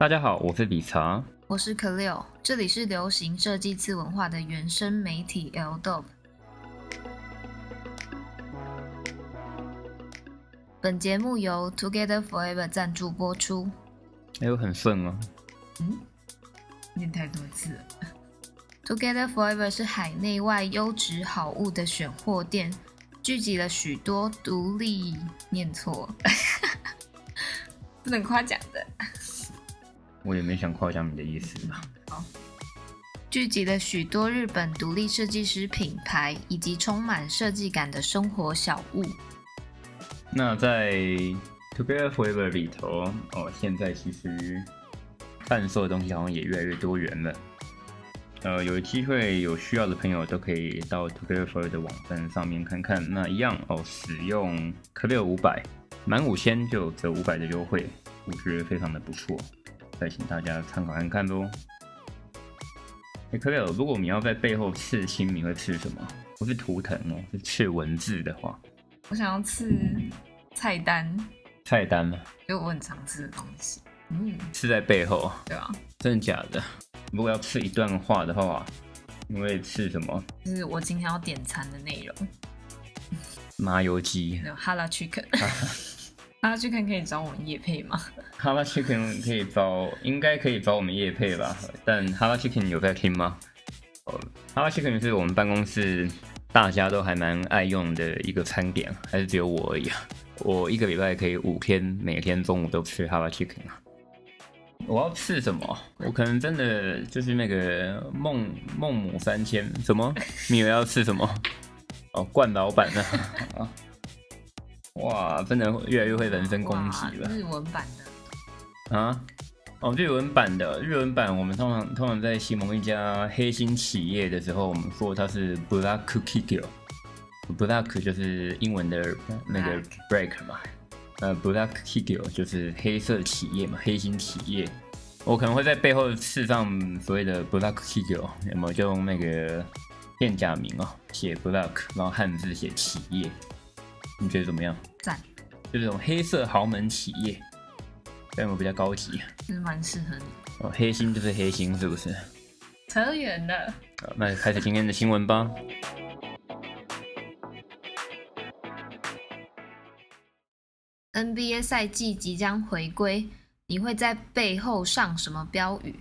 大家好，我是李查，我是可六，这里是流行设计次文化的原生媒体 L-Dope。本节目由 Together Forever 赞助播出。哎呦，很顺吗。嗯，念太多次了。Together Forever 是海内外优质好物的选货店，聚集了许多独立，念错，不能夸奖的。我也没想夸奖你的意思吧。好，聚集了许多日本独立设计师品牌以及充满设计感的生活小物。那在 Together Forever 里头，哦，现在其实贩售的东西好像也越来越多元了。呃，有机会有需要的朋友都可以到 Together Forever 的网站上面看看。那一样哦，使用可六五百满五千就折五百的优惠，我觉得非常的不错。再请大家参考看看喽。哎，可乐，如果你要在背后刺青，你会刺什么？不是图腾哦，是刺文字的话。我想要刺菜单。菜单吗？就我很常吃的东西。嗯，刺在背后。对啊。真的假的？如果要刺一段话的话，你会刺什么？就是我今天要点餐的内容。麻油鸡。哈拉 chicken。哈拉鸡肯可以找我们业配吗？哈拉鸡肯可以找，应该可以找我们业配吧？但哈拉鸡肯有在听吗？哦，哈拉鸡肯是我们办公室大家都还蛮爱用的一个餐点，还是只有我而已啊？我一个礼拜可以五天，每天中午都吃哈拉鸡肯啊。我要吃什么？我可能真的就是那个孟孟母三迁，什么？你以为要吃什么？哦，冠老板啊。哇，真的越来越会人身攻击了。日文版的啊？哦，日文版的日文版，我们通常通常在形容一家黑心企业的时候，我们说它是 Black k i g o black 就是英文的那个 Black 嘛，呃，Black 企业就是黑色企业嘛，黑心企业。我可能会在背后刺上所谓的 Black 企业，有没有就用那个片假名哦，写 Black，然后汉字写企业。你觉得怎么样？赞，就这种黑色豪门企业，这样我比较高级，其实蛮适合你。哦，黑心就是黑心，是不是？扯远了。好，那开始今天的新闻吧。NBA 赛季即将回归，你会在背后上什么标语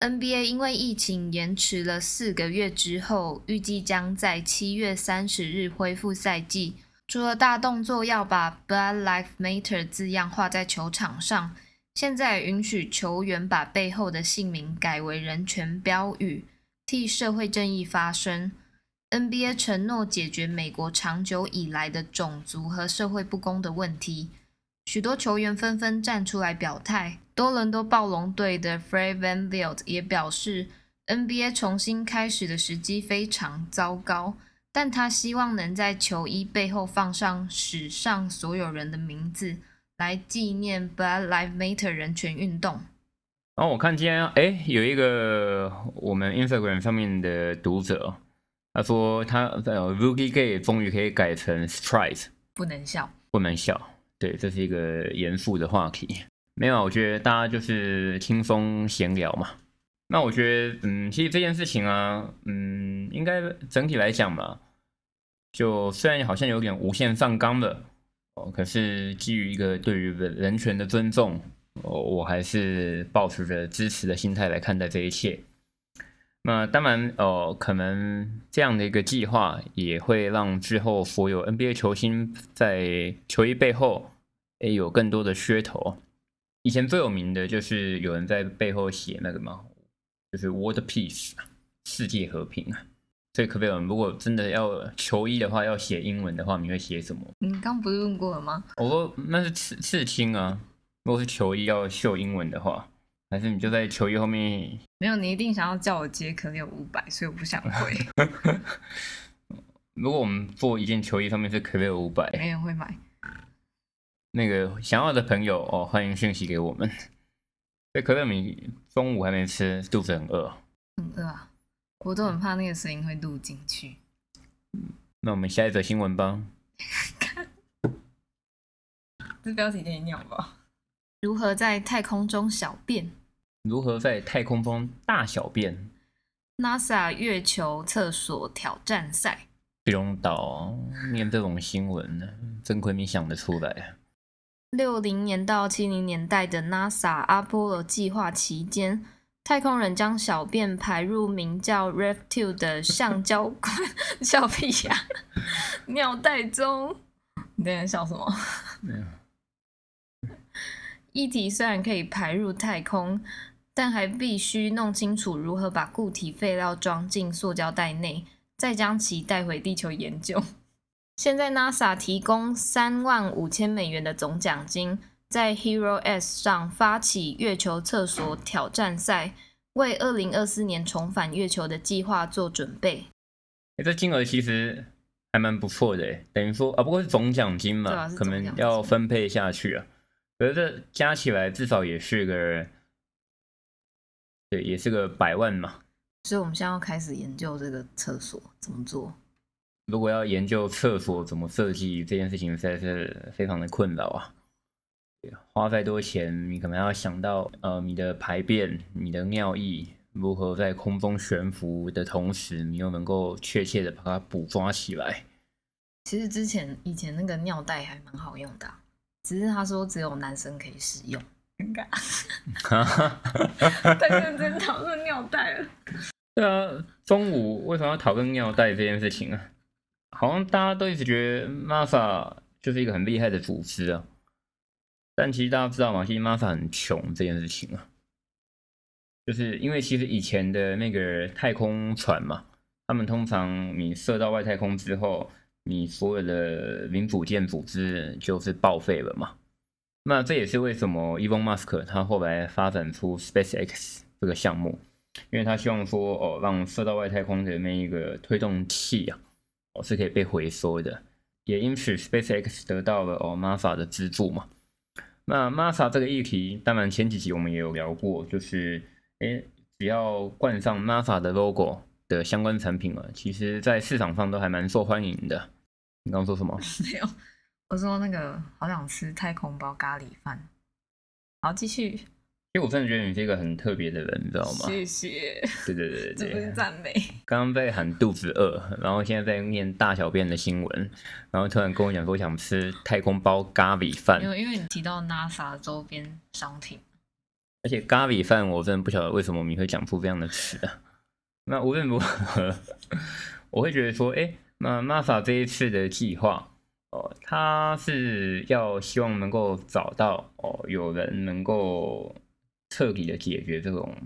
？NBA 因为疫情延迟了四个月之后，预计将在七月三十日恢复赛季。除了大动作要把 Black Lives Matter 字样画在球场上，现在允许球员把背后的姓名改为人权标语，替社会正义发声。NBA 承诺解决美国长久以来的种族和社会不公的问题，许多球员纷纷站出来表态。多伦多暴龙队的 Fred VanVleet 也表示，NBA 重新开始的时机非常糟糕。但他希望能在球衣背后放上史上所有人的名字，来纪念 Black Lives Matter 人权运动。然后我看今天，哎，有一个我们 Instagram 上面的读者，他说他呃 Rookie Gay 终于可以改成 Strike，不能笑，不能笑。对，这是一个严肃的话题。没有，我觉得大家就是轻松闲聊嘛。那我觉得，嗯，其实这件事情啊，嗯，应该整体来讲嘛。就虽然好像有点无限上纲了哦，可是基于一个对于人人权的尊重，哦，我还是抱持着支持的心态来看待这一切。那当然哦，可能这样的一个计划也会让之后所有 NBA 球星在球衣背后诶有更多的噱头。以前最有名的就是有人在背后写那个嘛，就是 World Peace，世界和平啊。所以可贝尔？如果真的要球衣的话，要写英文的话，你会写什么？你刚不是问过了吗？我说那是刺刺青啊。如果是球衣要秀英文的话，还是你就在球衣后面？没有，你一定想要叫我接，可能有五百，所以我不想回。如果我们做一件球衣，上面是可乐五百，没人会买。那个想要的朋友哦，欢迎讯息给我们。所以可乐米中午还没吃，肚子很饿。很饿啊。我都很怕那个声音会录进去。那我们下一则新闻吧。这标题有点鸟吧？如何在太空中小便？如何在太空中大小便？NASA 月球厕所挑战赛。不用到念这种新闻呢，真亏你想得出来。六零年到七零年代的 NASA 阿波罗计划期间，太空人将小便排入名叫 Rev Two 的橡胶管 笑屁呀 尿袋中。你在笑什么？没有。液体虽然可以排入太空，但还必须弄清楚如何把固体废料装进塑胶袋内。再将其带回地球研究。现在 NASA 提供三万五千美元的总奖金，在 Hero S 上发起月球厕所挑战赛，为二零二四年重返月球的计划做准备。欸、这金额其实还蛮不错的，等于说啊，不过是总奖金嘛，金可能要分配下去啊。可是这加起来至少也是个，对，也是个百万嘛。所以，我们现在要开始研究这个厕所怎么做。如果要研究厕所怎么设计这件事情，实在是非常的困扰啊！花再多钱，你可能要想到，呃，你的排便、你的尿液如何在空中悬浮的同时，你又能够确切的把它捕抓起来。其实之前以前那个尿袋还蛮好用的，只是他说只有男生可以使用，尴尬。太认真讨论尿袋了。对啊，中午为什么要讨论尿袋这件事情啊？好像大家都一直觉得 NASA 就是一个很厉害的组织啊，但其实大家知道吗？其实 NASA 很穷这件事情啊，就是因为其实以前的那个太空船嘛，他们通常你射到外太空之后，你所有的零组件组织就是报废了嘛。那这也是为什么 Elon Musk 他后来发展出 SpaceX 这个项目。因为他希望说，哦，让射到外太空的那一个推动器啊，哦，是可以被回收的，也因此 SpaceX 得到了哦 NASA 的资助嘛。那 Masa 这个议题，当然前几集我们也有聊过，就是，诶，只要冠上 Masa 的 logo 的相关产品啊，其实在市场上都还蛮受欢迎的。你刚刚说什么？没有，我说那个好想吃太空包咖喱饭。好，继续。因为我真的觉得你是一个很特别的人，你知道吗？谢谢。对对对对，这不是赞美。刚刚在喊肚子饿，然后现在在念大小便的新闻，然后突然跟我讲说想吃太空包咖喱饭。因为因为你提到 NASA 周边商品，而且咖喱饭我真的不晓得为什么你会讲出这样的词啊。那无论如何，我会觉得说，哎，那 NASA 这一次的计划，哦，他是要希望能够找到哦，有人能够。彻底的解决这种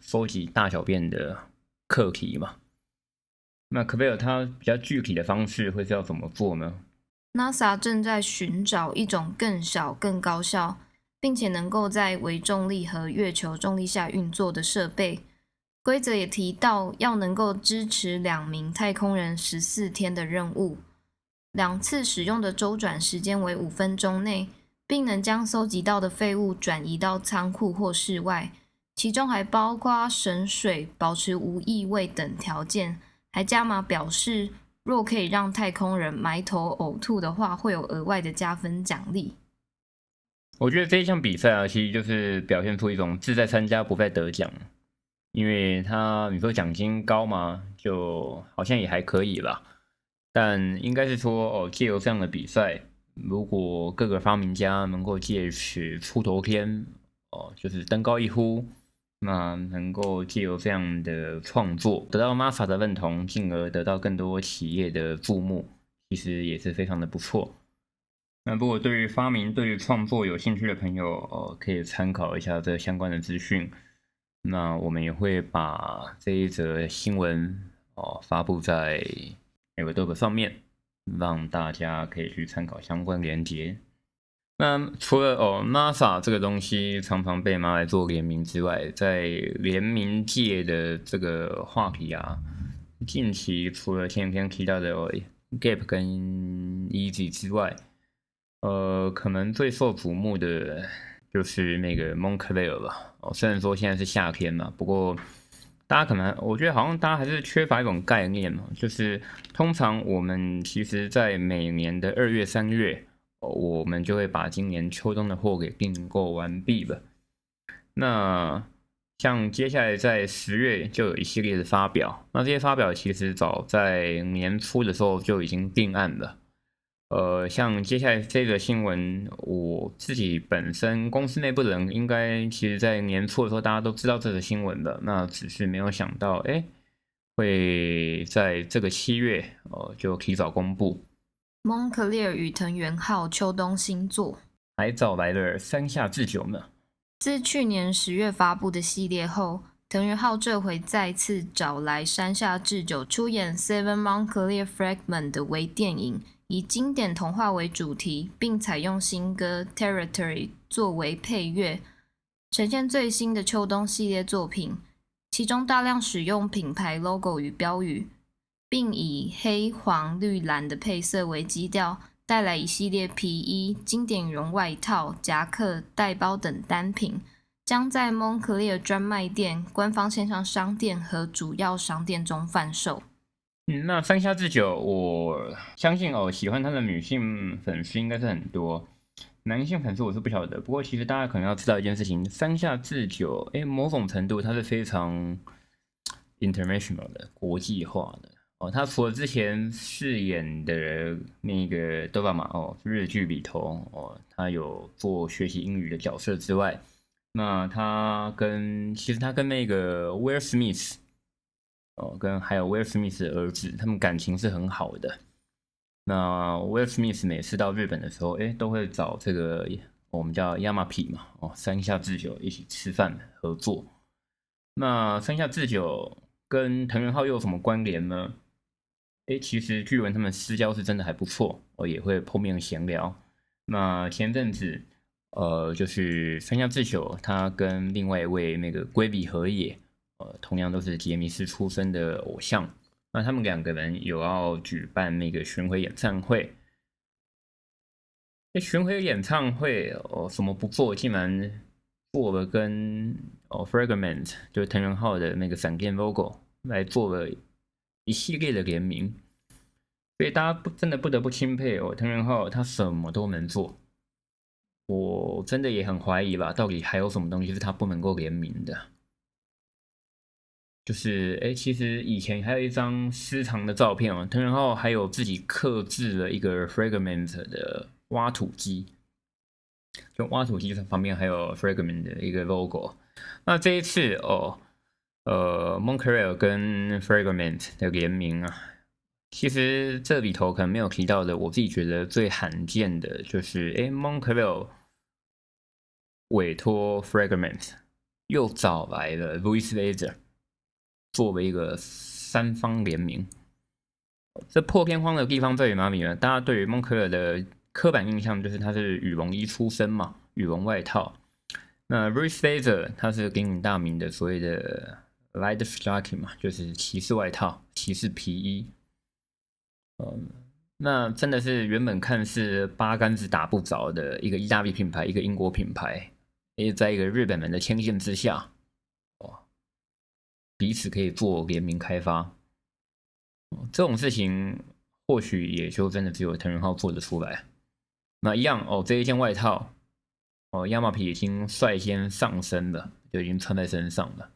收集大小便的课题嘛？那可贝尔他比较具体的方式会是要怎么做呢？NASA 正在寻找一种更小、更高效，并且能够在微重力和月球重力下运作的设备。规则也提到要能够支持两名太空人十四天的任务，两次使用的周转时间为五分钟内。并能将搜集到的废物转移到仓库或室外，其中还包括省水、保持无异味等条件。还加码表示，若可以让太空人埋头呕吐的话，会有额外的加分奖励。我觉得这一项比赛啊，其实就是表现出一种志在参加不在得奖，因为他你说奖金高吗？就好像也还可以吧，但应该是说哦，借由这样的比赛。如果各个发明家能够借此出头天，哦，就是登高一呼，那能够借由这样的创作得到 NASA 的认同，进而得到更多企业的注目，其实也是非常的不错。那如果对于发明、对于创作有兴趣的朋友，哦，可以参考一下这相关的资讯。那我们也会把这一则新闻哦发布在 Airweb 上面。让大家可以去参考相关连接。那除了哦，NASA 这个东西常常被拿来做联名之外，在联名界的这个话题啊，近期除了前天提到的 Gap 跟 Easy 之外，呃，可能最受瞩目的就是那个 Moncler 吧。哦，虽然说现在是夏天嘛，不过。大家可能，我觉得好像大家还是缺乏一种概念嘛，就是通常我们其实，在每年的二月、三月，我们就会把今年秋冬的货给订购完毕了。那像接下来在十月就有一系列的发表，那这些发表其实早在年初的时候就已经定案了。呃，像接下来这个新闻，我自己本身公司内部的人应该其实在年初的时候大家都知道这个新闻的，那只是没有想到，哎，会在这个七月呃就提早公布。蒙克利尔与藤原浩秋冬新作，还找来了山下智久呢。自去年十月发布的系列后，藤原浩这回再次找来山下智久出演《Seven Moncler Fragment》的微电影，以经典童话为主题，并采用新歌《Territory》作为配乐，呈现最新的秋冬系列作品。其中大量使用品牌 logo 与标语，并以黑、黄、绿、蓝的配色为基调。带来一系列皮衣、经典羽绒外套、夹克、袋包等单品，将在 Moncler 专卖店、官方线上商店和主要商店中贩售。嗯，那山下智久，我相信哦，喜欢他的女性粉丝应该是很多，男性粉丝我是不晓得。不过其实大家可能要知道一件事情，山下智久，诶，某种程度它是非常 international 的、国际化的。哦，他除了之前饰演的那个豆瓣马哦，日剧里头哦，他有做学习英语的角色之外，那他跟其实他跟那个威尔史密斯哦，跟还有威尔史密斯的儿子，他们感情是很好的。那威尔史密斯每次到日本的时候，哎，都会找这个我们叫亚麻皮嘛，哦，山下智久一起吃饭合作。那山下智久跟藤原浩又有什么关联呢？哎，其实据闻他们私交是真的还不错，我也会碰面闲聊。那前阵子，呃，就是山下智久，他跟另外一位那个龟梨和也，呃，同样都是杰尼斯出身的偶像，那他们两个人有要举办那个巡回演唱会。那，巡回演唱会哦，什么不做，竟然做了跟哦 Fragment 就是藤原浩的那个闪电 logo 来做了。一系列的联名，所以大家不真的不得不钦佩哦，藤原浩他什么都能做，我真的也很怀疑吧，到底还有什么东西是他不能够联名的？就是哎，其实以前还有一张私藏的照片哦，藤原浩还有自己刻制了一个 Fragment 的挖土机，就挖土机旁边还有 Fragment 的一个 logo。那这一次哦。呃，Moncler 跟 Fragment 的联名啊，其实这里头可能没有提到的，我自己觉得最罕见的就是，哎，Moncler 委托 Fragment 又找来了 Louis Vuitton 作为一个三方联名。这破天荒的地方在于哪里呢？大家对于 Moncler 的刻板印象就是它是羽绒衣出身嘛，羽绒外套。那 Louis Vuitton 它是鼎鼎大名的所谓的。Leibstocking 嘛，就是骑士外套、骑士皮衣。嗯，那真的是原本看似八竿子打不着的一个意大利品牌，一个英国品牌，也在一个日本人的牵线之下，彼此可以做联名开发。这种事情或许也就真的只有藤原浩做得出来。那一样哦，这一件外套哦，亚麻皮已经率先上身了，就已经穿在身上了。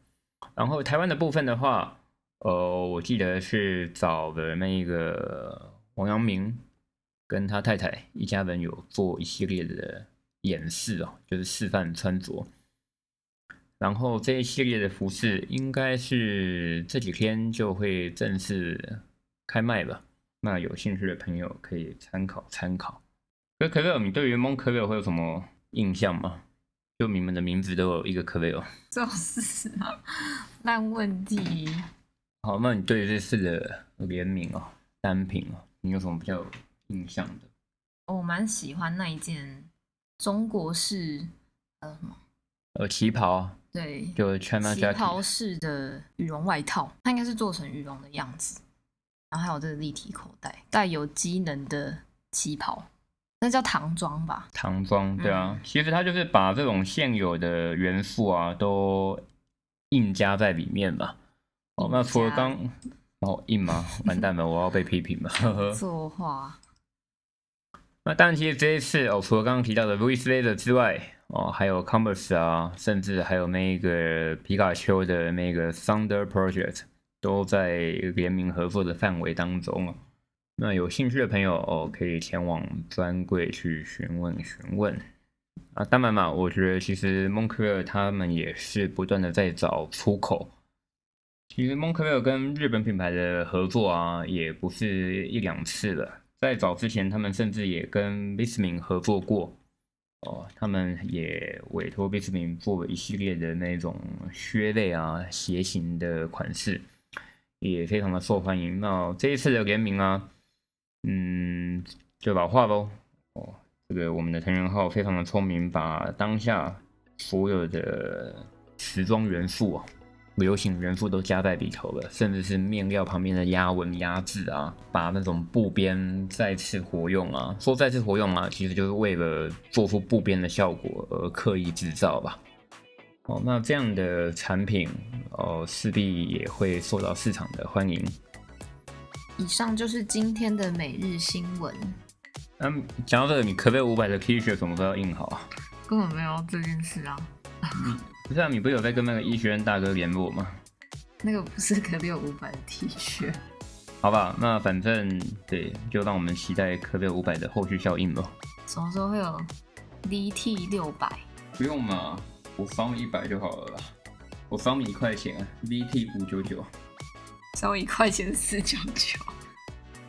然后台湾的部分的话，呃，我记得是找的那个王阳明跟他太太一家人有做一系列的演示哦，就是示范穿着。然后这一系列的服饰应该是这几天就会正式开卖吧，那有兴趣的朋友可以参考参考。那可乐，你对于蒙克利尔会有什么印象吗？就你们的名字都有一个克雷尔，就是啊，烂问题。好，那你对这次的联名哦，单品哦，你有什么比较有印象的？我蛮喜欢那一件中国式呃什么呃旗袍，对，旗袍式的羽绒外套，它应该是做成羽绒的样子，然后还有这个立体口袋，带有机能的旗袍。那叫唐装吧？唐装，对啊，嗯、其实它就是把这种现有的元素啊，都硬加在里面吧。哦，那除了刚哦硬吗？完蛋了，我要被批评了。呵呵。作画。那但其实这一次哦，除了刚刚提到的 Louis Vuitton 之外，哦，还有 Compass 啊，甚至还有那个皮卡丘的那个 Thunder Project 都在联名合作的范围当中。那有兴趣的朋友哦，可以前往专柜去询问询问。啊，当然嘛，我觉得其实 Moncler 他们也是不断的在找出口。其实 Moncler 跟日本品牌的合作啊，也不是一两次了。在早之前，他们甚至也跟 Bismin 合作过。哦，他们也委托贝斯明做了一系列的那种靴类啊、鞋型的款式，也非常的受欢迎。那这一次的联名啊，嗯，就老话喽。哦，这个我们的藤原浩非常的聪明，把当下所有的时装元素啊。流行元素都加在里头了，甚至是面料旁边的压纹压制啊，把那种布边再次活用啊，说再次活用啊，其实就是为了做出布边的效果而刻意制造吧。哦，那这样的产品哦，势必也会受到市场的欢迎。以上就是今天的每日新闻。嗯讲到这个，你可不可以五百的 T 恤什么时候要印好啊？根本没有这件事啊。不是啊，你不是有在跟那个医学院大哥联络吗？那个不是可六五百的 T 恤，好吧，那反正对，就让我们期待可六五百的后续效应咯。什么时候会有 VT 六百？不用嘛，我方一百就好了啦。我方你一块钱，VT 五九九，收一块钱四九九，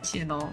谢喽。